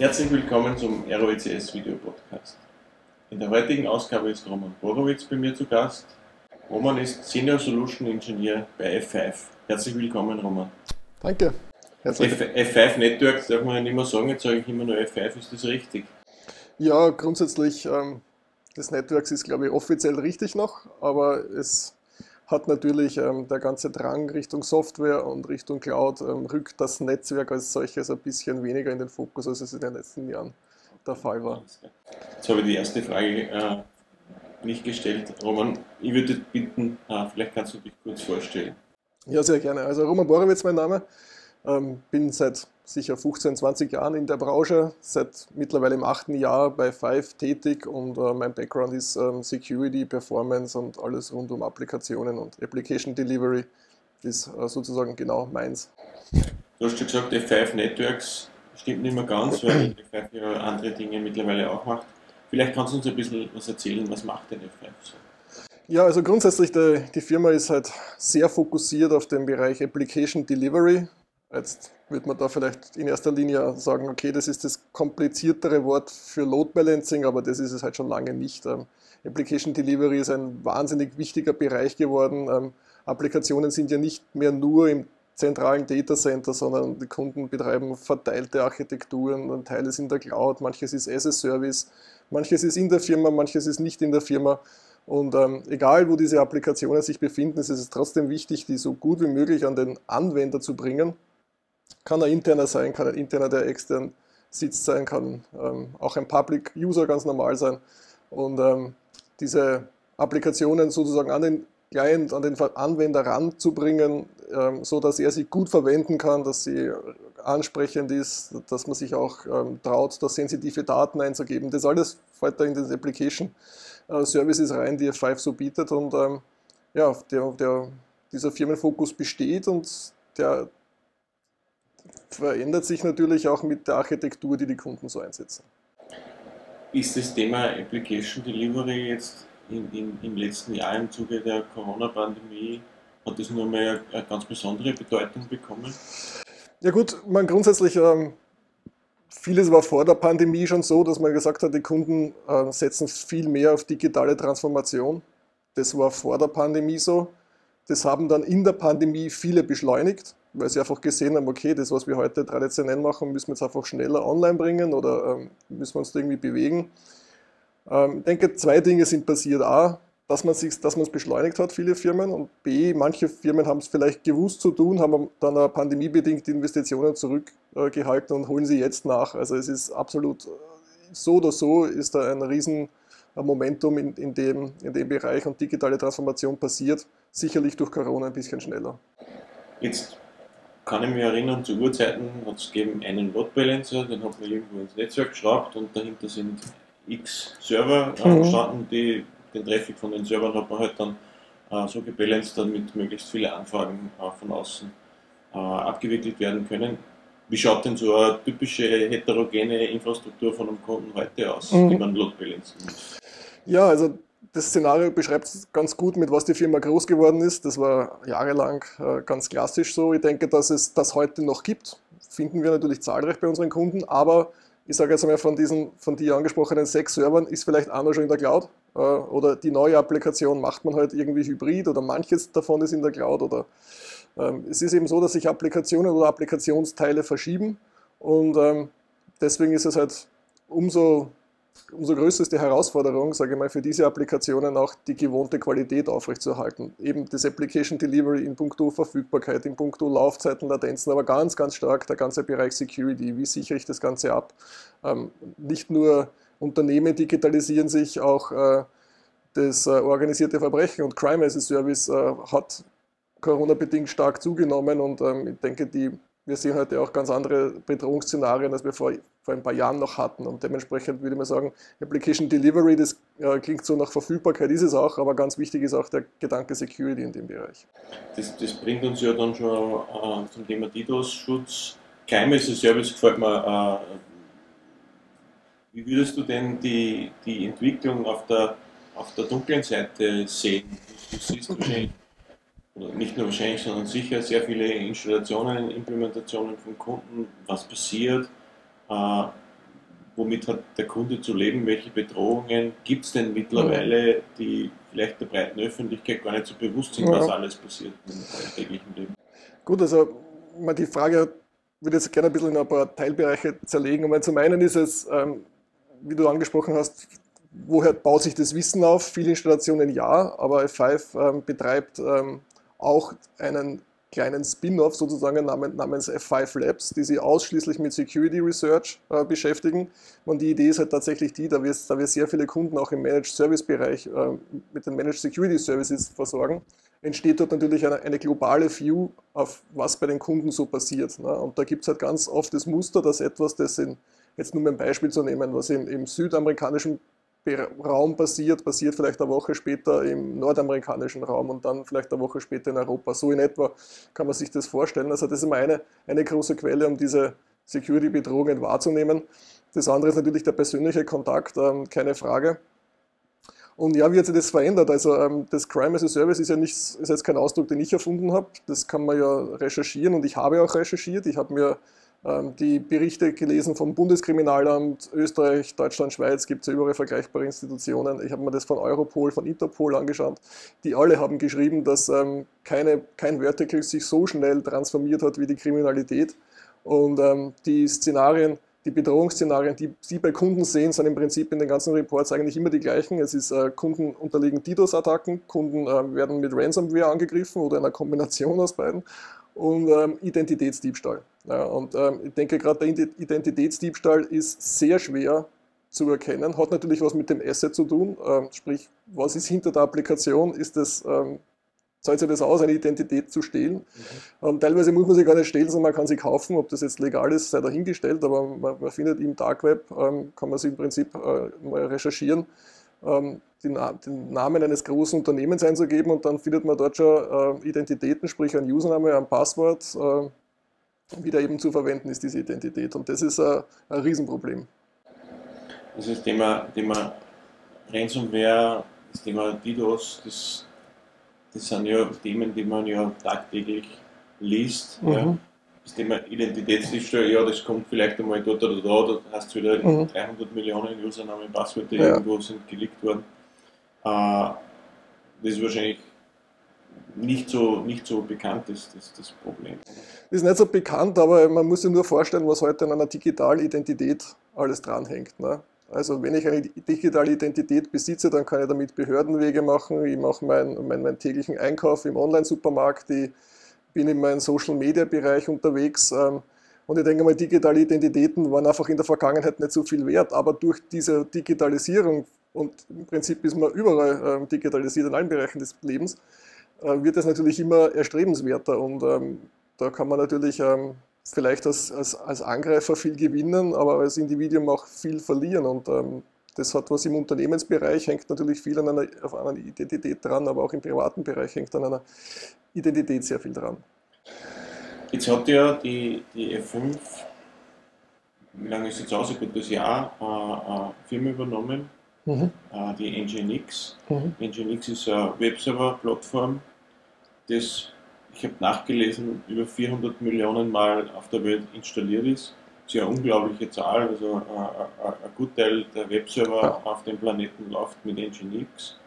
Herzlich willkommen zum ROECS Video Podcast. In der heutigen Ausgabe ist Roman Borowitz bei mir zu Gast. Roman ist Senior Solution Engineer bei F5. Herzlich willkommen, Roman. Danke. Herzlich. F5 Networks darf man ja nicht mehr sagen, jetzt sage ich immer nur F5, ist das richtig? Ja, grundsätzlich, ähm, das Networks ist, glaube ich, offiziell richtig noch, aber es hat natürlich ähm, der ganze Drang Richtung Software und Richtung Cloud ähm, rückt das Netzwerk als solches ein bisschen weniger in den Fokus, als es in den letzten Jahren der Fall war. Jetzt habe ich die erste Frage äh, nicht gestellt. Roman, ich würde bitten, äh, vielleicht kannst du dich kurz vorstellen. Ja, sehr gerne. Also Roman Borowitz mein Name. Ähm, bin seit sicher 15, 20 Jahren in der Branche, seit mittlerweile im achten Jahr bei Five tätig und äh, mein Background ist ähm, Security, Performance und alles rund um Applikationen und Application Delivery ist äh, sozusagen genau meins. Du hast schon gesagt, F5 Networks stimmt nicht mehr ganz, weil F5 ja andere Dinge mittlerweile auch macht. Vielleicht kannst du uns ein bisschen was erzählen, was macht denn F5 so? Ja, also grundsätzlich die, die Firma ist halt sehr fokussiert auf den Bereich Application Delivery, Jetzt wird man da vielleicht in erster Linie sagen, okay, das ist das kompliziertere Wort für Load Balancing, aber das ist es halt schon lange nicht. Ähm, Application Delivery ist ein wahnsinnig wichtiger Bereich geworden. Ähm, Applikationen sind ja nicht mehr nur im zentralen Data Center, sondern die Kunden betreiben verteilte Architekturen, ein Teil ist in der Cloud, manches ist as a Service, manches ist in der Firma, manches ist nicht in der Firma. Und ähm, egal, wo diese Applikationen sich befinden, ist es trotzdem wichtig, die so gut wie möglich an den Anwender zu bringen kann ein interner sein, kann ein interner, der extern sitzt sein, kann ähm, auch ein Public User ganz normal sein. Und ähm, diese Applikationen sozusagen an den Client, an den Anwender ranzubringen, ähm, so dass er sie gut verwenden kann, dass sie ansprechend ist, dass man sich auch ähm, traut, da sensitive Daten einzugeben. Das alles fällt da in den Application äh, Services rein, die F5 so bietet. Und ähm, ja, der, der, dieser Firmenfokus besteht und der, verändert sich natürlich auch mit der Architektur, die die Kunden so einsetzen. Ist das Thema Application Delivery jetzt in, in, im letzten Jahr im Zuge der Corona-Pandemie, hat das nur mal eine ganz besondere Bedeutung bekommen? Ja gut, man grundsätzlich, ähm, vieles war vor der Pandemie schon so, dass man gesagt hat, die Kunden äh, setzen viel mehr auf digitale Transformation. Das war vor der Pandemie so. Das haben dann in der Pandemie viele beschleunigt weil sie einfach gesehen haben, okay, das, was wir heute traditionell machen, müssen wir jetzt einfach schneller online bringen oder ähm, müssen wir uns irgendwie bewegen. Ähm, ich denke, zwei Dinge sind passiert. A, dass man es beschleunigt hat, viele Firmen, und B, manche Firmen haben es vielleicht gewusst zu tun, haben dann pandemiebedingt Investitionen zurückgehalten und holen sie jetzt nach. Also es ist absolut so oder so ist da ein riesen Momentum in, in, dem, in dem Bereich und digitale Transformation passiert, sicherlich durch Corona ein bisschen schneller. Jetzt kann ich mich erinnern, zu Urzeiten hat es gegeben einen Load Balancer, den hat man irgendwo ins Netzwerk geschraubt und dahinter sind x Server äh, mhm. gestanden, die, den Traffic von den Servern hat man halt dann äh, so gebalanced, damit möglichst viele Anfragen äh, von außen äh, abgewickelt werden können. Wie schaut denn so eine typische heterogene Infrastruktur von einem Kunden heute aus, mhm. die man Load balancen muss? Ja, also das Szenario beschreibt ganz gut, mit was die Firma groß geworden ist. Das war jahrelang äh, ganz klassisch so. Ich denke, dass es das heute noch gibt, finden wir natürlich zahlreich bei unseren Kunden, aber ich sage jetzt einmal von diesen von dir angesprochenen sechs Servern ist vielleicht einer schon in der Cloud äh, oder die neue Applikation macht man halt irgendwie hybrid oder manches davon ist in der Cloud oder ähm, es ist eben so, dass sich Applikationen oder Applikationsteile verschieben und ähm, deswegen ist es halt umso umso größer ist die Herausforderung, sage ich mal, für diese Applikationen auch die gewohnte Qualität aufrechtzuerhalten. Eben das Application Delivery in puncto Verfügbarkeit, in puncto Laufzeiten, Latenzen, aber ganz, ganz stark der ganze Bereich Security. Wie sichere ich das Ganze ab? Ähm, nicht nur Unternehmen digitalisieren sich, auch äh, das äh, organisierte Verbrechen und Crime as a Service äh, hat Corona-bedingt stark zugenommen und ähm, ich denke, die wir sehen heute auch ganz andere Bedrohungsszenarien, als wir vor, vor ein paar Jahren noch hatten. Und dementsprechend würde man sagen, Application Delivery, das äh, klingt so nach Verfügbarkeit, ist es auch, aber ganz wichtig ist auch der Gedanke Security in dem Bereich. Das, das bringt uns ja dann schon äh, zum Thema DDoS-Schutz. Keime as a Service gefällt mir. Äh, wie würdest du denn die, die Entwicklung auf der, auf der dunklen Seite sehen? Du siehst wahrscheinlich nicht nur wahrscheinlich, sondern sicher sehr viele Installationen, Implementationen von Kunden, was passiert. Äh, womit hat der Kunde zu leben, welche Bedrohungen gibt es denn mittlerweile, die vielleicht der breiten Öffentlichkeit gar nicht so bewusst sind, was alles passiert im täglichen Leben. Gut, also die Frage würde ich jetzt gerne ein bisschen in ein paar Teilbereiche zerlegen. Und zum einen ist es, ähm, wie du angesprochen hast, woher baut sich das Wissen auf? Viele Installationen ja, aber F5 ähm, betreibt ähm, auch einen kleinen Spin-off sozusagen namens F5 Labs, die sich ausschließlich mit Security Research äh, beschäftigen. Und die Idee ist halt tatsächlich die, da wir, da wir sehr viele Kunden auch im Managed Service Bereich äh, mit den Managed Security Services versorgen, entsteht dort natürlich eine, eine globale View auf was bei den Kunden so passiert. Ne? Und da gibt es halt ganz oft das Muster, dass etwas, das in, jetzt nur um ein Beispiel zu nehmen, was im, im südamerikanischen Raum passiert, passiert vielleicht eine Woche später im nordamerikanischen Raum und dann vielleicht eine Woche später in Europa. So in etwa kann man sich das vorstellen. Also das ist immer eine, eine große Quelle, um diese Security-Bedrohungen wahrzunehmen. Das andere ist natürlich der persönliche Kontakt, ähm, keine Frage. Und ja, wie hat sich das verändert? Also ähm, das Crime as a Service ist ja nicht, ist jetzt kein Ausdruck, den ich erfunden habe. Das kann man ja recherchieren und ich habe auch recherchiert. Ich habe mir die Berichte gelesen vom Bundeskriminalamt, Österreich, Deutschland, Schweiz, gibt es ja überall vergleichbare Institutionen. Ich habe mir das von Europol, von Interpol angeschaut. Die alle haben geschrieben, dass ähm, keine, kein Vertical sich so schnell transformiert hat wie die Kriminalität. Und ähm, die Szenarien, die Bedrohungsszenarien, die Sie bei Kunden sehen, sind im Prinzip in den ganzen Reports eigentlich immer die gleichen. Es ist, äh, Kunden unterliegen DDoS-Attacken, Kunden äh, werden mit Ransomware angegriffen oder einer Kombination aus beiden und ähm, Identitätsdiebstahl. Ja, und ähm, ich denke, gerade der Identitätsdiebstahl ist sehr schwer zu erkennen, hat natürlich was mit dem Asset zu tun, ähm, sprich, was ist hinter der Applikation, ist das, ähm, zahlt sich das aus, eine Identität zu stehlen. Mhm. Ähm, teilweise muss man sie gar nicht stehlen, sondern man kann sie kaufen, ob das jetzt legal ist, sei dahingestellt, aber man, man findet im Dark Web, ähm, kann man sie im Prinzip äh, mal recherchieren, ähm, den, den, Namen eines großen Unternehmens einzugeben. Und dann findet man dort schon äh, Identitäten, sprich ein Username, ein Passwort, äh, wieder eben zu verwenden ist, diese Identität. Und das ist ein, ein Riesenproblem. Das ist das Thema, Thema Ransomware, das Thema DDoS, das, das sind ja Themen, die man ja tagtäglich liest. Mhm. Ja. Das Thema Identitätsdiebstahl, ja, das kommt vielleicht einmal dort oder da, da hast du wieder mhm. 300 Millionen Username, Passwörter ja. irgendwo sind geleakt worden. Äh, das ist wahrscheinlich nicht so, nicht so bekannt ist, das, das Problem. Ist nicht so bekannt, aber man muss sich nur vorstellen, was heute an einer digitalen Identität alles dranhängt. Ne? Also wenn ich eine digitale Identität besitze, dann kann ich damit Behördenwege machen, ich mache meinen mein, mein täglichen Einkauf im Online-Supermarkt, ich bin in meinem Social-Media-Bereich unterwegs. Ähm, und ich denke mal, digitale Identitäten waren einfach in der Vergangenheit nicht so viel wert, aber durch diese Digitalisierung, und im Prinzip ist man überall ähm, digitalisiert in allen Bereichen des Lebens, äh, wird es natürlich immer erstrebenswerter und ähm, da kann man natürlich ähm, vielleicht als, als, als, Angreifer viel gewinnen, aber als Individuum auch viel verlieren und ähm, das hat was im Unternehmensbereich, hängt natürlich viel an einer, auf einer Identität dran, aber auch im privaten Bereich hängt an einer Identität sehr viel dran. Jetzt hat ja die, die F5, wie lange ist jetzt aus? Ein gutes Jahr, äh, eine Firma übernommen, mhm. äh, die Nginx. Mhm. Nginx ist eine Webserver-Plattform, das, ich habe nachgelesen, über 400 Millionen Mal auf der Welt installiert ist. Das ist ja eine unglaubliche Zahl, also ein, äh, äh, ein Gutteil der Webserver auf dem Planeten läuft mit Nginx.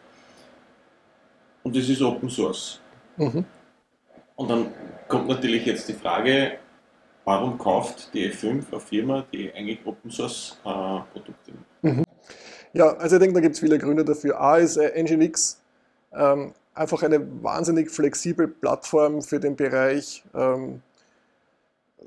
Und das ist Open Source. Mhm. Und dann kommt natürlich jetzt die Frage, warum kauft die F5 eine Firma, die eigentlich Open Source äh, Produkte macht? Mhm. Ja, also ich denke, da gibt es viele Gründe dafür. A ist äh, Nginx ähm, einfach eine wahnsinnig flexible Plattform für den Bereich ähm,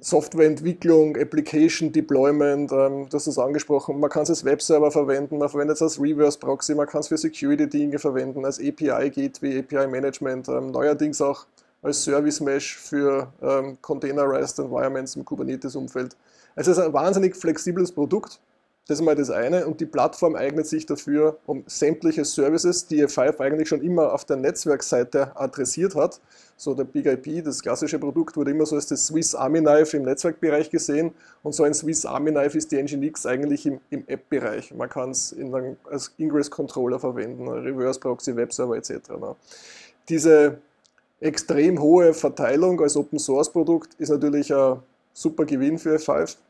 Softwareentwicklung, Application Deployment, ähm, hast es angesprochen, man kann es als Webserver verwenden, man verwendet es als Reverse Proxy, man kann es für Security-Dinge verwenden, als API Gateway, API Management, ähm, neuerdings auch als Service Mesh für ähm, Containerized Environments im Kubernetes-Umfeld. Also es ist ein wahnsinnig flexibles Produkt das ist mal das eine. Und die Plattform eignet sich dafür, um sämtliche Services, die F5 eigentlich schon immer auf der Netzwerkseite adressiert hat. So der Big IP, das klassische Produkt, wurde immer so als das Swiss Army Knife im Netzwerkbereich gesehen. Und so ein Swiss Army Knife ist die Nginx eigentlich im, im App-Bereich. Man kann es als Ingress-Controller verwenden, Reverse Proxy, Webserver etc. Diese extrem hohe Verteilung als Open Source Produkt ist natürlich ein super Gewinn für F5 Ähm,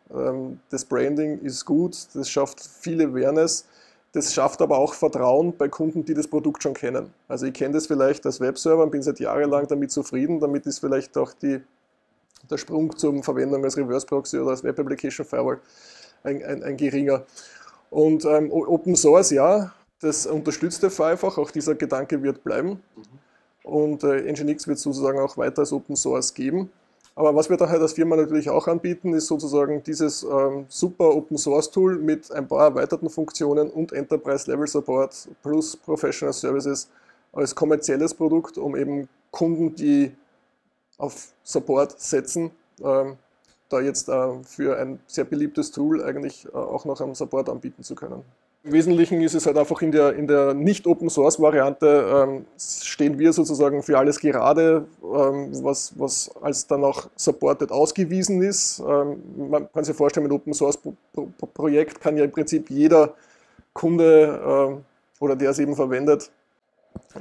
das Branding ist gut, das schafft viel Awareness, das schafft aber auch Vertrauen bei Kunden, die das Produkt schon kennen. Also ich kenne das vielleicht als Webserver und bin seit jahrelang damit zufrieden, damit ist vielleicht auch die, der Sprung zur Verwendung als Reverse Proxy oder als Web Application Firewall ein, ein, ein geringer. Und ähm, Open Source, ja, das unterstützt f einfach, auch dieser Gedanke wird bleiben. Mhm. Und äh, Nginx wird sozusagen auch weiter als Open Source geben. Aber was wir da halt als Firma natürlich auch anbieten, ist sozusagen dieses ähm, super Open Source Tool mit ein paar erweiterten Funktionen und Enterprise Level Support plus Professional Services als kommerzielles Produkt, um eben Kunden, die auf Support setzen, ähm, da jetzt äh, für ein sehr beliebtes Tool eigentlich äh, auch noch einen Support anbieten zu können. Im Wesentlichen ist es halt einfach in der, in der Nicht-Open-Source-Variante ähm, stehen wir sozusagen für alles gerade, ähm, was, was als dann auch supported ausgewiesen ist. Ähm, man kann sich vorstellen, mit Open-Source-Projekt kann ja im Prinzip jeder Kunde ähm, oder der es eben verwendet,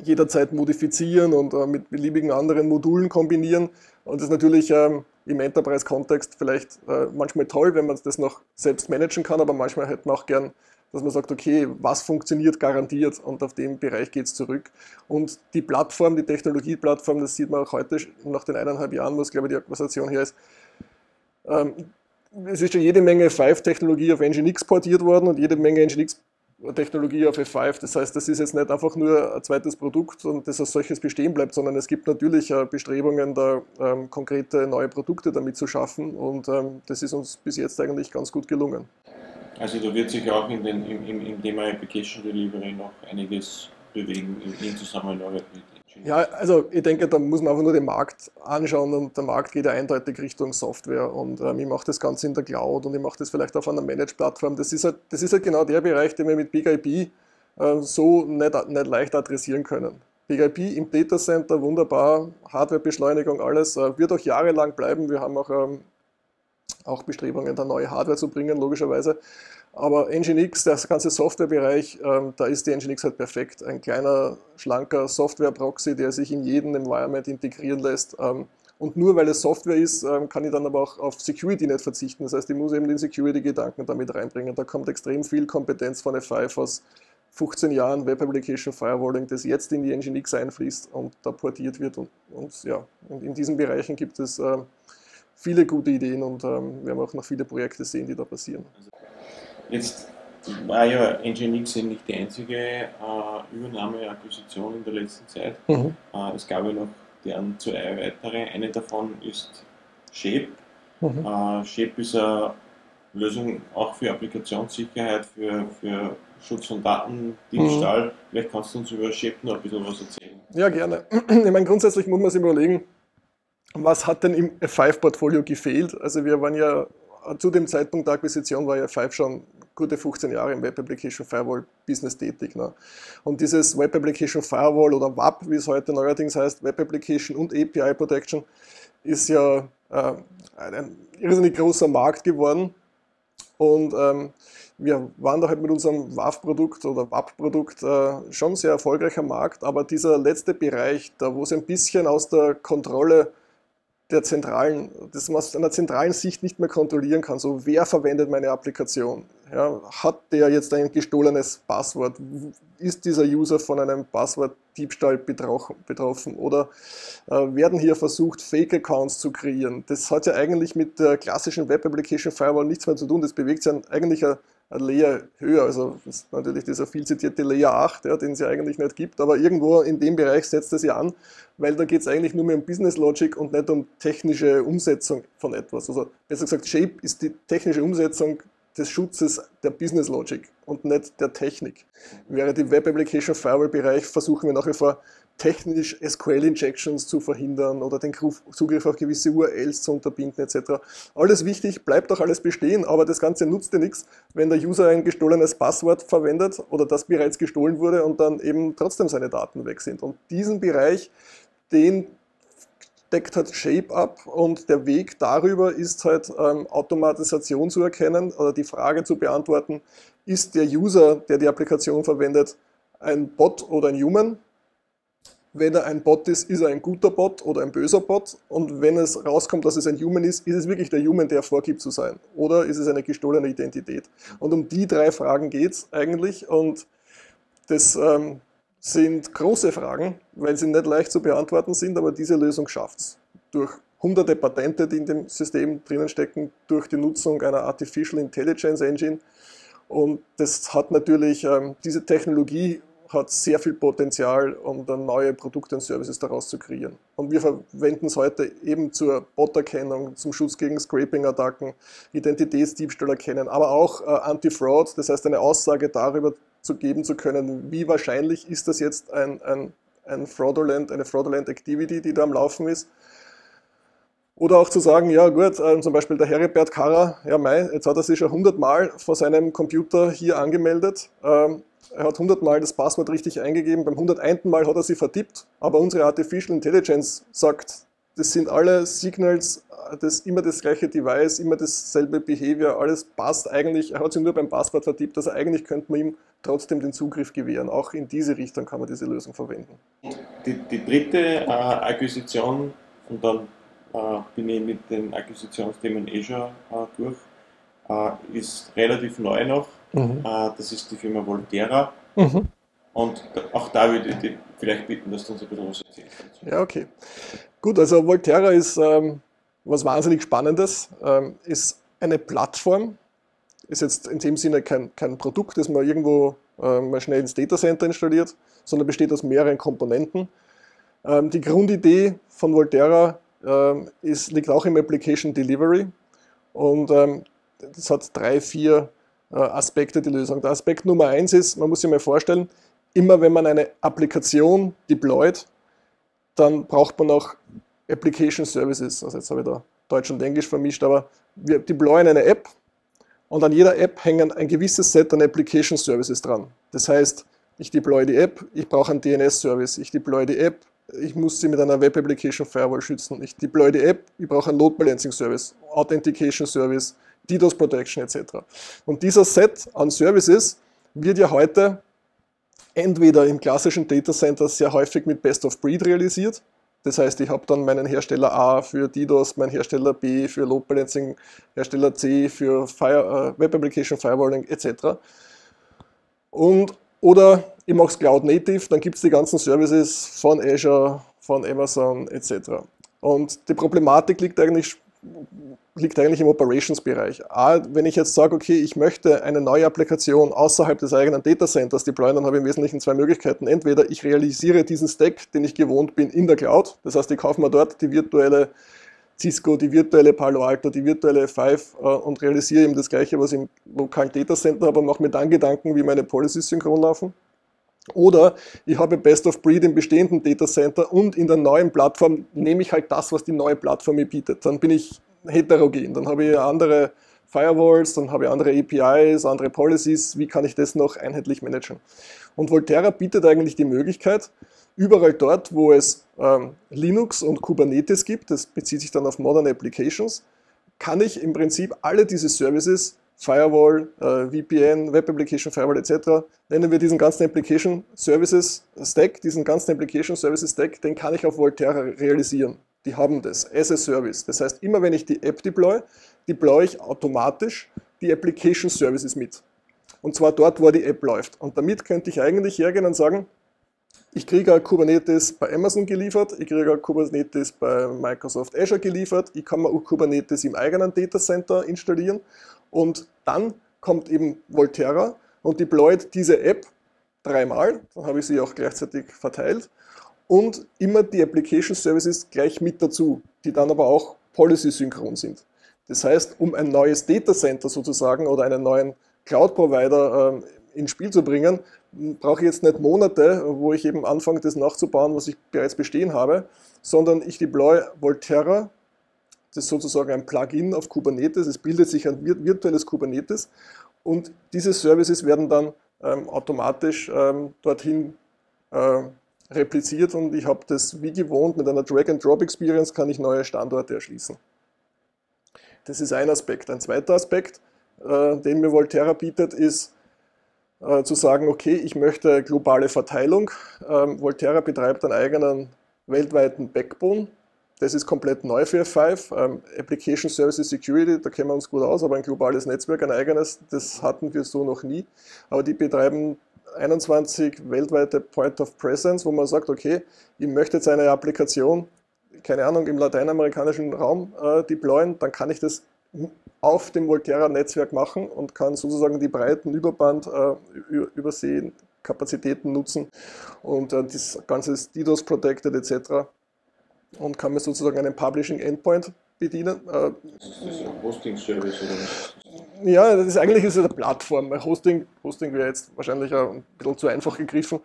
jederzeit modifizieren und äh, mit beliebigen anderen Modulen kombinieren. Und das ist natürlich ähm, im Enterprise-Kontext vielleicht äh, manchmal toll, wenn man das noch selbst managen kann, aber manchmal hätte man auch gern dass man sagt, okay, was funktioniert garantiert und auf dem Bereich geht es zurück. Und die Plattform, die Technologieplattform, das sieht man auch heute nach den eineinhalb Jahren, was glaube ich die Akquisition hier ist. Ähm, es ist schon jede Menge Five-Technologie auf Nginx portiert worden und jede Menge Nginx-Technologie auf F5. Das heißt, das ist jetzt nicht einfach nur ein zweites Produkt und das als solches bestehen bleibt, sondern es gibt natürlich äh, Bestrebungen, da ähm, konkrete neue Produkte damit zu schaffen und ähm, das ist uns bis jetzt eigentlich ganz gut gelungen. Also da wird sich auch in den, im, im, im Thema Application Delivery noch einiges bewegen in, in Zusammenarbeit mit ja, also ich denke, da muss man einfach nur den Markt anschauen und der Markt geht ja eindeutig Richtung Software und ähm, ich mache das Ganze in der Cloud und ich mache das vielleicht auf einer Managed-Plattform. Das, ist halt, das ist halt genau der Bereich, den wir mit BigIP äh, so nicht, nicht leicht adressieren können. BigIP im Data Center, wunderbar, Hardwarebeschleunigung, alles, äh, wird auch jahrelang bleiben. Wir haben auch ähm, auch Bestrebungen, da neue Hardware zu bringen, logischerweise. Aber Nginx, der ganze Softwarebereich, ähm, da ist die Nginx halt perfekt. Ein kleiner, schlanker Software-Proxy, der sich in jedem Environment integrieren lässt. Ähm, und nur weil es Software ist, ähm, kann ich dann aber auch auf Security nicht verzichten. Das heißt, ich muss eben den Security-Gedanken damit reinbringen. Da kommt extrem viel Kompetenz von F5 aus 15 Jahren Web Application Firewalling, das jetzt in die Nginx einfließt und da portiert wird. Und, und ja, in, in diesen Bereichen gibt es äh, viele gute Ideen und ähm, wir haben auch noch viele Projekte sehen, die da passieren. Jetzt war ja Nginx nicht die einzige äh, Übernahme, Akquisition in der letzten Zeit. Mhm. Äh, es gab ja noch deren zwei weitere. Eine davon ist Shape. Mhm. Äh, Shape ist eine Lösung auch für Applikationssicherheit, für, für Schutz von Datendiebstahl. Mhm. Vielleicht kannst du uns über Shape noch ein bisschen was erzählen. Ja, gerne. Ich meine, grundsätzlich muss man sich überlegen, was hat denn im F5-Portfolio gefehlt? Also wir waren ja zu dem Zeitpunkt der Akquisition war ja F5 schon gute 15 Jahre im Web Application Firewall Business tätig. Ne? Und dieses Web Application Firewall oder WAP, wie es heute neuerdings heißt, Web Application und API Protection, ist ja äh, ein irrsinnig großer Markt geworden. Und ähm, wir waren da halt mit unserem WAF-Produkt oder WAP-Produkt äh, schon sehr erfolgreicher Markt, aber dieser letzte Bereich, da wo es ein bisschen aus der Kontrolle der zentralen, das man aus einer zentralen Sicht nicht mehr kontrollieren kann. So, wer verwendet meine Applikation? Ja, hat der jetzt ein gestohlenes Passwort? Ist dieser User von einem Passwortdiebstahl betroffen? Oder äh, werden hier versucht, Fake-Accounts zu kreieren? Das hat ja eigentlich mit der klassischen Web Application Firewall nichts mehr zu tun. Das bewegt sich eigentlich ein ein Layer höher. Also das ist natürlich dieser viel zitierte Layer 8, ja, den es ja eigentlich nicht gibt, aber irgendwo in dem Bereich setzt es ja an, weil da geht es eigentlich nur mehr um Business Logic und nicht um technische Umsetzung von etwas. Also besser gesagt, Shape ist die technische Umsetzung des Schutzes der Business Logic und nicht der Technik. Während im Web Application Firewall Bereich versuchen wir nach wie vor technisch SQL-Injections zu verhindern oder den Zugriff auf gewisse URLs zu unterbinden etc. Alles wichtig, bleibt auch alles bestehen, aber das Ganze nutzt dir nichts, wenn der User ein gestohlenes Passwort verwendet oder das bereits gestohlen wurde und dann eben trotzdem seine Daten weg sind. Und diesen Bereich, den deckt halt Shape ab und der Weg darüber ist halt ähm, Automatisation zu erkennen oder die Frage zu beantworten, ist der User, der die Applikation verwendet, ein Bot oder ein Human? Wenn er ein Bot ist, ist er ein guter Bot oder ein böser Bot. Und wenn es rauskommt, dass es ein Human ist, ist es wirklich der Human, der vorgibt zu sein. Oder ist es eine gestohlene Identität? Und um die drei Fragen geht es eigentlich. Und das ähm, sind große Fragen, weil sie nicht leicht zu beantworten sind, aber diese Lösung schafft es. Durch hunderte Patente, die in dem System drinnen stecken, durch die Nutzung einer Artificial Intelligence Engine. Und das hat natürlich, ähm, diese Technologie hat sehr viel Potenzial, um dann neue Produkte und Services daraus zu kreieren. Und wir verwenden es heute eben zur Bot-Erkennung, zum Schutz gegen Scraping-Attacken, Identitätsdiebstahl erkennen, aber auch äh, Anti-Fraud, das heißt eine Aussage darüber zu geben zu können, wie wahrscheinlich ist das jetzt ein, ein, ein fraudulent, eine fraudulent Activity, die da am Laufen ist. Oder auch zu sagen, ja gut, äh, zum Beispiel der Heribert Kara, ja mei, jetzt hat er sich schon 100 Mal vor seinem Computer hier angemeldet. Ähm, er hat 100 Mal das Passwort richtig eingegeben, beim 101. Mal hat er sie vertippt, aber unsere Artificial Intelligence sagt, das sind alle Signals, das immer das gleiche Device, immer dasselbe Behavior, alles passt eigentlich. Er hat sich nur beim Passwort vertippt, also eigentlich könnte man ihm trotzdem den Zugriff gewähren. Auch in diese Richtung kann man diese Lösung verwenden. Die, die dritte äh, Akquisition, und dann äh, bin ich mit den Akquisitionsthemen eh schon äh, durch, äh, ist relativ neu noch. Mhm. Äh, das ist die Firma Volterra. Mhm. Und auch da würde ich dich vielleicht bitten, dass du uns ein bisschen was erzählst. Ja, okay. Gut, also Volterra ist ähm, was wahnsinnig Spannendes. Ähm, ist eine Plattform, ist jetzt in dem Sinne kein, kein Produkt, das man irgendwo äh, mal schnell ins Datacenter installiert, sondern besteht aus mehreren Komponenten. Ähm, die Grundidee von Volterra ähm, ist, liegt auch im Application Delivery und ähm, das hat drei, vier äh, Aspekte die Lösung. Der Aspekt Nummer eins ist, man muss sich mal vorstellen, immer wenn man eine Applikation deployt, dann braucht man auch Application Services. Also jetzt habe ich da Deutsch und Englisch vermischt, aber wir deployen eine App und an jeder App hängen ein gewisses Set an Application Services dran. Das heißt, ich deploy die App, ich brauche einen DNS-Service, ich deploy die App, ich muss sie mit einer Web Application Firewall schützen, ich deploy die App, ich brauche einen Load Balancing Service, Authentication Service, DDoS Protection etc. Und dieser Set an Services wird ja heute entweder im klassischen Data Center sehr häufig mit Best of Breed realisiert. Das heißt, ich habe dann meinen Hersteller A für DDoS, meinen Hersteller B für Load Balancing, Hersteller C für Fire, äh, Web Application Firewalling etc. Und, oder ich mache es Cloud Native, dann gibt es die ganzen Services von Azure, von Amazon etc. Und die Problematik liegt eigentlich liegt eigentlich im Operations-Bereich. Wenn ich jetzt sage, okay, ich möchte eine neue Applikation außerhalb des eigenen Datacenters deployen, dann habe ich im Wesentlichen zwei Möglichkeiten. Entweder ich realisiere diesen Stack, den ich gewohnt bin, in der Cloud. Das heißt, ich kaufe mir dort die virtuelle Cisco, die virtuelle Palo Alto, die virtuelle Five äh, und realisiere eben das Gleiche, was ich im lokalen Datacenter habe und mache mir dann Gedanken, wie meine Policies synchron laufen. Oder ich habe Best of Breed im bestehenden Datacenter und in der neuen Plattform nehme ich halt das, was die neue Plattform mir bietet. Dann bin ich heterogen. Dann habe ich andere Firewalls, dann habe ich andere APIs, andere Policies. Wie kann ich das noch einheitlich managen? Und Volterra bietet eigentlich die Möglichkeit, überall dort, wo es ähm, Linux und Kubernetes gibt, das bezieht sich dann auf Modern Applications, kann ich im Prinzip alle diese Services Firewall, äh, VPN, Web Application Firewall etc. Nennen wir diesen ganzen Application Services Stack, diesen ganzen Application Services Stack, den kann ich auf Volterra realisieren. Die haben das as a Service. Das heißt, immer wenn ich die App deploy, deploy ich automatisch die Application Services mit. Und zwar dort, wo die App läuft. Und damit könnte ich eigentlich hergehen und sagen, ich kriege Kubernetes bei Amazon geliefert, ich kriege Kubernetes bei Microsoft Azure geliefert, ich kann mir auch Kubernetes im eigenen Datacenter installieren und dann kommt eben Volterra und deployt diese App dreimal, dann habe ich sie auch gleichzeitig verteilt und immer die Application Services gleich mit dazu, die dann aber auch policy-synchron sind. Das heißt, um ein neues Data Center sozusagen oder einen neuen Cloud-Provider äh, ins Spiel zu bringen, brauche ich jetzt nicht Monate, wo ich eben anfange, das nachzubauen, was ich bereits bestehen habe, sondern ich deploy Volterra das ist sozusagen ein Plugin auf Kubernetes. Es bildet sich ein virtuelles Kubernetes und diese Services werden dann ähm, automatisch ähm, dorthin äh, repliziert und ich habe das wie gewohnt mit einer Drag-and-Drop-Experience kann ich neue Standorte erschließen. Das ist ein Aspekt. Ein zweiter Aspekt, äh, den mir Volterra bietet, ist äh, zu sagen, okay, ich möchte globale Verteilung. Ähm, Volterra betreibt einen eigenen weltweiten Backbone. Das ist komplett neu für F5. Ähm, Application Services Security, da kennen wir uns gut aus, aber ein globales Netzwerk, ein eigenes, das hatten wir so noch nie. Aber die betreiben 21 weltweite Point of Presence, wo man sagt, okay, ich möchte jetzt eine Applikation, keine Ahnung, im lateinamerikanischen Raum äh, deployen, dann kann ich das auf dem Volterra-Netzwerk machen und kann sozusagen die breiten Überband äh, übersehen, Kapazitäten nutzen und äh, das Ganze ist DDoS protected etc. und kann mir sozusagen einen Publishing Endpoint bedienen. Äh, das ist ein Hosting-Service oder was? Ja, das ist eigentlich ist es eine Plattform. Hosting, Hosting wäre jetzt wahrscheinlich ein bisschen zu einfach gegriffen,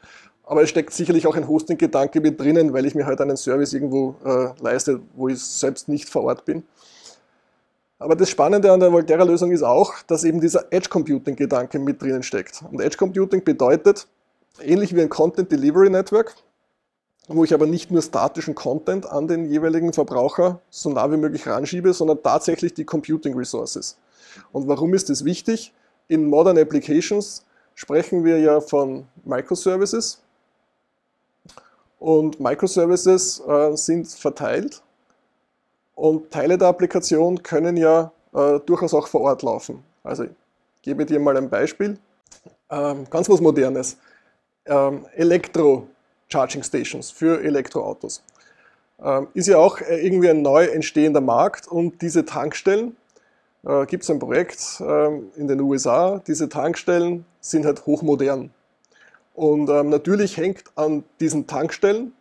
aber es steckt sicherlich auch ein Hosting-Gedanke mit drinnen, weil ich mir halt einen Service irgendwo äh, leiste, wo ich selbst nicht vor Ort bin. Aber das Spannende an der Volterra-Lösung ist auch, dass eben dieser Edge-Computing-Gedanke mit drinnen steckt. Und Edge-Computing bedeutet, ähnlich wie ein Content Delivery Network, wo ich aber nicht nur statischen Content an den jeweiligen Verbraucher so nah wie möglich ranschiebe, sondern tatsächlich die Computing Resources. Und warum ist das wichtig? In Modern Applications sprechen wir ja von Microservices. Und Microservices äh, sind verteilt und Teile der Applikation können ja äh, durchaus auch vor Ort laufen. Also ich gebe dir mal ein Beispiel. Ähm, ganz was Modernes. Ähm, Elektro-Charging Stations für Elektroautos. Ähm, ist ja auch äh, irgendwie ein neu entstehender Markt und diese Tankstellen, äh, gibt es ein Projekt ähm, in den USA, diese Tankstellen sind halt hochmodern. Und ähm, natürlich hängt an diesen Tankstellen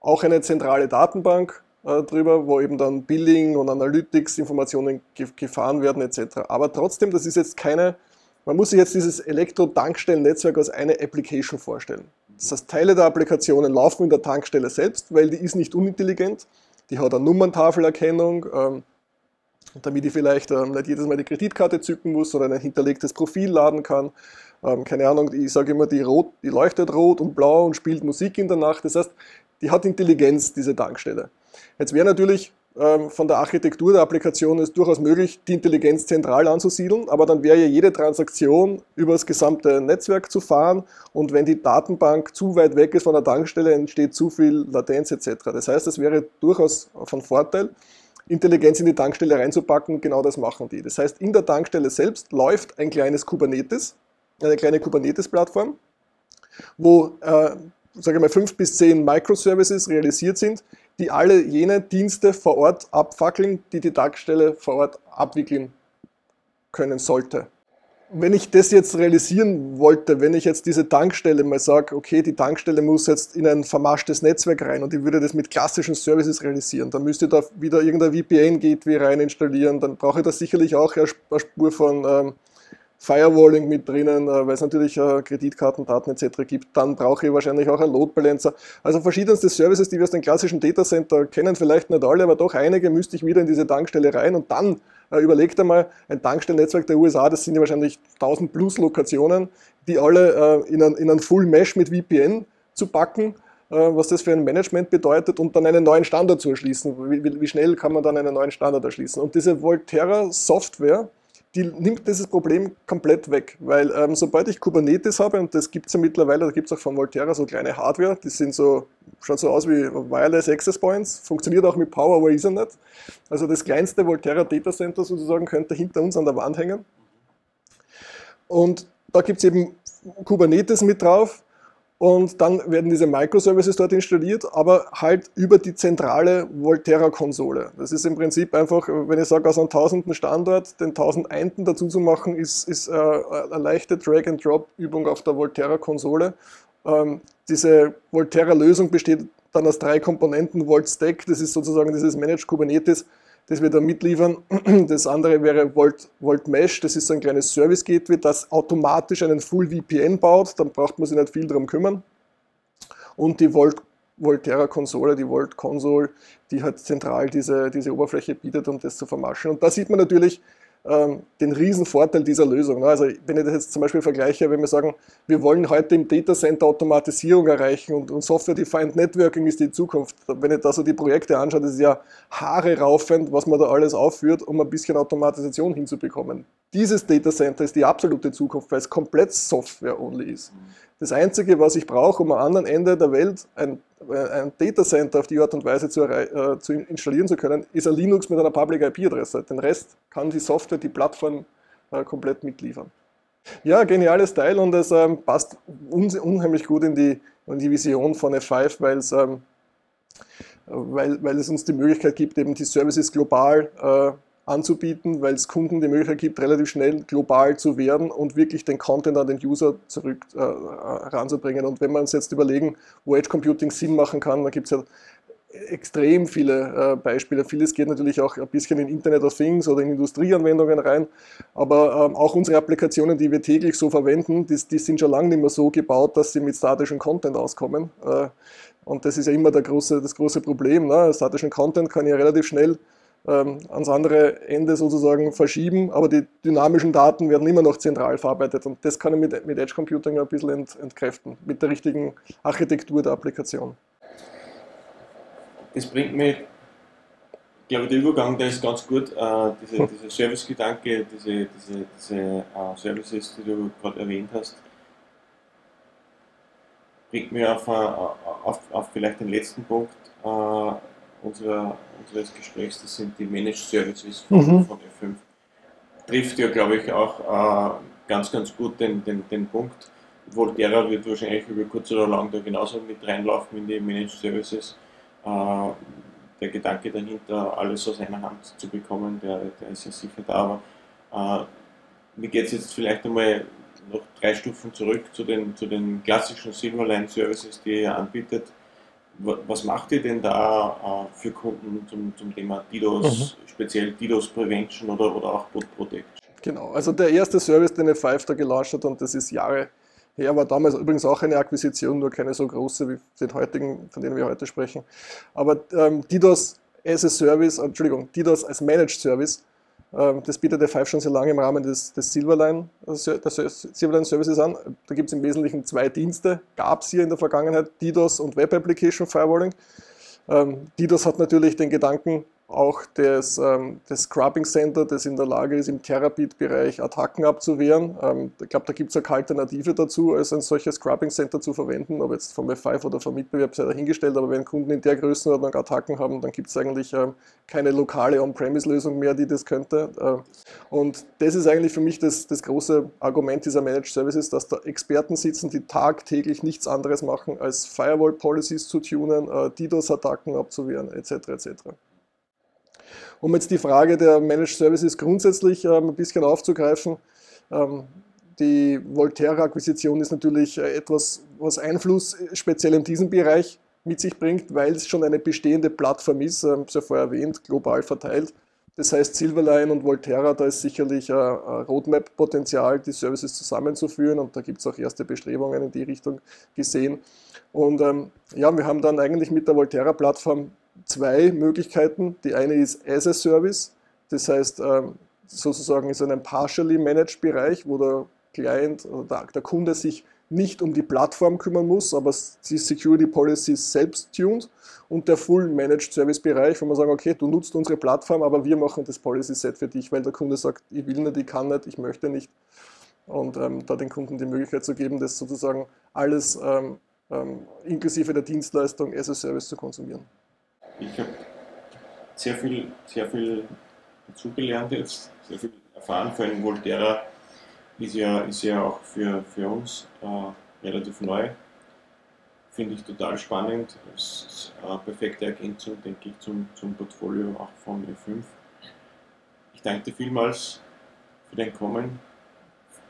auch eine zentrale Datenbank äh, drüber, wo eben dann Billing und Analytics Informationen gefahren werden etc. Aber trotzdem, das ist jetzt keine, man muss sich jetzt dieses Elektro-Tankstellen-Netzwerk als eine Application vorstellen. Das heißt, Teile der Applikationen laufen in der Tankstelle selbst, weil die ist nicht unintelligent. Die hat eine Nummerntafelerkennung, ähm, damit ich vielleicht ähm, nicht jedes Mal die Kreditkarte zücken muss oder ein hinterlegtes Profil laden kann. Ähm, keine Ahnung, ich sage immer, die, rot, die leuchtet rot und blau und spielt Musik in der Nacht. Das heißt, die hat Intelligenz, diese Tankstelle. Jetzt wäre natürlich von der Architektur der Applikation es durchaus möglich, die Intelligenz zentral anzusiedeln, aber dann wäre ja jede Transaktion über das gesamte Netzwerk zu fahren und wenn die Datenbank zu weit weg ist von der Tankstelle, entsteht zu viel Latenz etc. Das heißt, es wäre durchaus von Vorteil, Intelligenz in die Tankstelle reinzupacken, genau das machen die. Das heißt, in der Tankstelle selbst läuft ein kleines Kubernetes, eine kleine Kubernetes-Plattform, wo äh, sage mal, fünf bis zehn Microservices realisiert sind, die alle jene Dienste vor Ort abfackeln, die die Tankstelle vor Ort abwickeln können sollte. Wenn ich das jetzt realisieren wollte, wenn ich jetzt diese Tankstelle mal sage, okay, die Tankstelle muss jetzt in ein vermaschtes Netzwerk rein und ich würde das mit klassischen Services realisieren, dann müsste ich da wieder irgendein VPN-Gateway rein installieren, dann brauche ich da sicherlich auch eine Spur von ähm, Firewalling mit drinnen, äh, weil es natürlich äh, Kreditkartendaten etc. gibt. Dann brauche ich wahrscheinlich auch einen Load Balancer. Also verschiedenste Services, die wir aus dem klassischen Datacenter kennen, vielleicht nicht alle, aber doch einige müsste ich wieder in diese Tankstelle rein und dann äh, überlegt einmal, ein Tankstellennetzwerk der USA, das sind ja wahrscheinlich 1000 plus Lokationen, die alle in einen, in einen Full Mesh mit VPN zu packen was das für ein Management bedeutet und dann einen neuen Standard zu erschließen. Wie, wie, schnell kann man dann einen neuen Standard erschließen? Und diese Volterra Software, die nimmt dieses Problem komplett weg, weil ähm, sobald ich Kubernetes habe, und das gibt es ja mittlerweile, da gibt es auch von Volterra so kleine Hardware, die sind so, schaut so aus wie Wireless Access Points, funktioniert auch mit Power over Ethernet. Also das kleinste Volterra Data Center sozusagen könnte hinter uns an der Wand hängen. Und da gibt es eben Kubernetes mit drauf und dann werden diese Microservices dort installiert, aber halt über die zentrale Volterra-Konsole. Das ist im Prinzip einfach, wenn ich sage, aus einem tausenden Standort den tausend Einten dazu zu machen, ist, ist äh, eine leichte Drag-and-Drop-Übung auf der Volterra-Konsole. Ähm, diese Volterra-Lösung besteht dann aus drei Komponenten. Volt Stack, das ist sozusagen dieses Managed Kubernetes, das wir da mitliefern. Das andere wäre Volt, Volt Mesh, das ist so ein kleines Service Gateway, das automatisch einen Full VPN baut, dann braucht man sich nicht viel darum kümmern. Und die Volt, Volterra Konsole, die Volt Console, die halt zentral diese, diese Oberfläche bietet, um das zu vermaschen. Und da sieht man natürlich, ähm, den riesen Vorteil dieser Lösung. Ne? Also wenn ich das jetzt zum Beispiel vergleiche, wenn wir sagen, wir wollen heute im Datacenter Automatisierung erreichen und, und Software-Defined Networking ist die Zukunft. Wenn ich da so die Projekte anschaue, das ist ja Haare raufend, was man da alles aufführt, um ein bisschen Automatisation hinzubekommen. Dieses Datacenter ist die absolute Zukunft, weil es komplett Software-only ist. Das Einzige, was ich brauche, um am anderen Ende der Welt ein, ein Datacenter auf die Art und Weise zu, äh, zu, installieren zu können, ist ein Linux mit einer Public IP-Adresse. Den Rest kann die Software, die Plattform äh, komplett mitliefern. Ja, geniales Teil und es ähm, passt un unheimlich gut in die, in die Vision von F5, weil es ähm, weil, weil es uns die Möglichkeit gibt, eben die Services global äh, anzubieten, weil es Kunden die Möglichkeit gibt, relativ schnell global zu werden und wirklich den Content an den User zurück äh, heranzubringen. Und wenn wir uns jetzt überlegen, wo Edge Computing Sinn machen kann, da gibt es ja extrem viele äh, Beispiele. Vieles geht natürlich auch ein bisschen in Internet of Things oder in Industrieanwendungen rein, aber ähm, auch unsere Applikationen, die wir täglich so verwenden, die, die, sind schon lange nicht mehr so gebaut, dass sie mit statischem Content auskommen. Äh, und das ist ja immer große, das große Problem. Ne? Statischen Content kann ja relativ schnell ähm, ans andere Ende sozusagen verschieben, aber die dynamischen Daten werden immer noch zentral verarbeitet und das kann ich mit, mit Edge Computing ein bisschen ent, entkräften, mit der richtigen Architektur der Applikation. Das bringt mich, ich glaube, der Übergang, der ist ganz gut, äh, diese, dieser Service-Gedanke, diese, diese, diese äh, Services, die du gerade erwähnt hast, bringt mich auf, äh, auf, auf vielleicht den letzten Punkt, äh, unserer, unseres Gesprächs, das sind die Managed Services von, mhm. von F5. Trifft ja, glaube ich, auch äh, ganz, ganz gut den, den, den Punkt. Volterra wird wahrscheinlich über kurz oder lang da genauso mit reinlaufen in die Managed Services. Äh, der Gedanke dahinter, alles aus einer Hand zu bekommen, der, der ist ja sicher da. Aber äh, mir geht es jetzt vielleicht einmal noch drei Stufen zurück zu den, zu den klassischen Silverline Services, die ihr anbietet was macht ihr denn da äh, für Kunden zum, zum Thema DDoS, mhm. speziell DDoS Prevention oder, oder auch Boot Protection? Genau, also der erste Service, den F5 da gelauncht hat, und das ist Jahre her, war damals übrigens auch eine Akquisition, nur keine so große wie den heutigen, von denen wir heute sprechen. Aber ähm, DDoS as a Service, Entschuldigung, DDoS als Managed Service das bietet der Five schon sehr lange im Rahmen des, des Silverline, äh, Silverline Services an. Da gibt es im Wesentlichen zwei Dienste, gab es hier in der Vergangenheit, DDoS und Web Application Firewalling. Ähm, DDoS hat natürlich den Gedanken, auch das, ähm, das Scrubbing Center, das in der Lage ist, im Terabit-Bereich Attacken abzuwehren. Ähm, ich glaube, da gibt es eine Alternative dazu, als ein solches Scrubbing Center zu verwenden, ob jetzt vom F5 oder vom Mitbewerb sei dahingestellt, aber wenn Kunden in der Größenordnung Attacken haben, dann gibt es eigentlich ähm, keine lokale On-Premise-Lösung mehr, die das könnte. Äh, und das ist eigentlich für mich das, das große Argument dieser Managed Services, dass da Experten sitzen, die tagtäglich nichts anderes machen, als Firewall-Policies zu tunen, äh, DDoS-Attacken abzuwehren, etc. etc. Um jetzt die Frage der Managed Services grundsätzlich ähm, ein bisschen aufzugreifen, ähm, die Volterra-Akquisition ist natürlich äh, etwas, was Einfluss äh, speziell in diesem Bereich mit sich bringt, weil es schon eine bestehende Plattform ist, ähm, so vorher erwähnt, global verteilt. Das heißt, Silverline und Volterra, da ist sicherlich ein Roadmap-Potenzial, die Services zusammenzuführen und da gibt es auch erste Bestrebungen in die Richtung gesehen. Und ähm, ja, wir haben dann eigentlich mit der Volterra-Plattform zwei Möglichkeiten. Die eine ist as a Service, das heißt ähm, sozusagen ist ein partially managed Bereich, wo der Client oder der Kunde sich nicht um die Plattform kümmern muss, aber die Security Policy selbst tuned und der Full Managed Service Bereich, wo man sagen, okay, du nutzt unsere Plattform, aber wir machen das Policy Set für dich, weil der Kunde sagt, ich will nicht, ich kann nicht, ich möchte nicht. Und ähm, da den Kunden die Möglichkeit zu geben, das sozusagen alles ähm, ähm, inklusive der Dienstleistung as a Service zu konsumieren ich habe sehr viel, sehr viel dazugelernt jetzt, sehr viel erfahren. Vor allem Volterra ist ja, ist ja auch für, für uns äh, relativ neu. Finde ich total spannend. Es ist eine perfekte Ergänzung, denke ich, zum, zum Portfolio auch von E5. Ich danke dir vielmals für dein Kommen.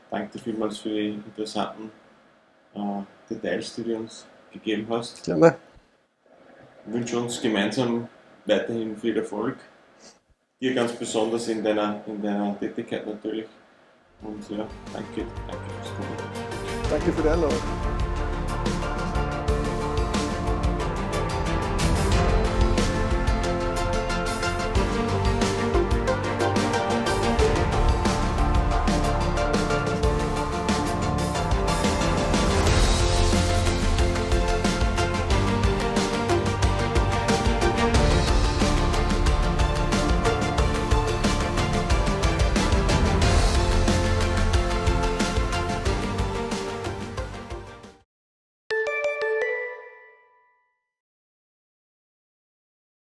Danke dir vielmals für die interessanten äh, Details, die du uns gegeben hast. Gerne wünsche uns gemeinsam weiterhin viel Erfolg. Dir ganz besonders in deiner, in deiner Tätigkeit natürlich. Und ja, danke, danke fürs Kommen. Danke für die Einladung.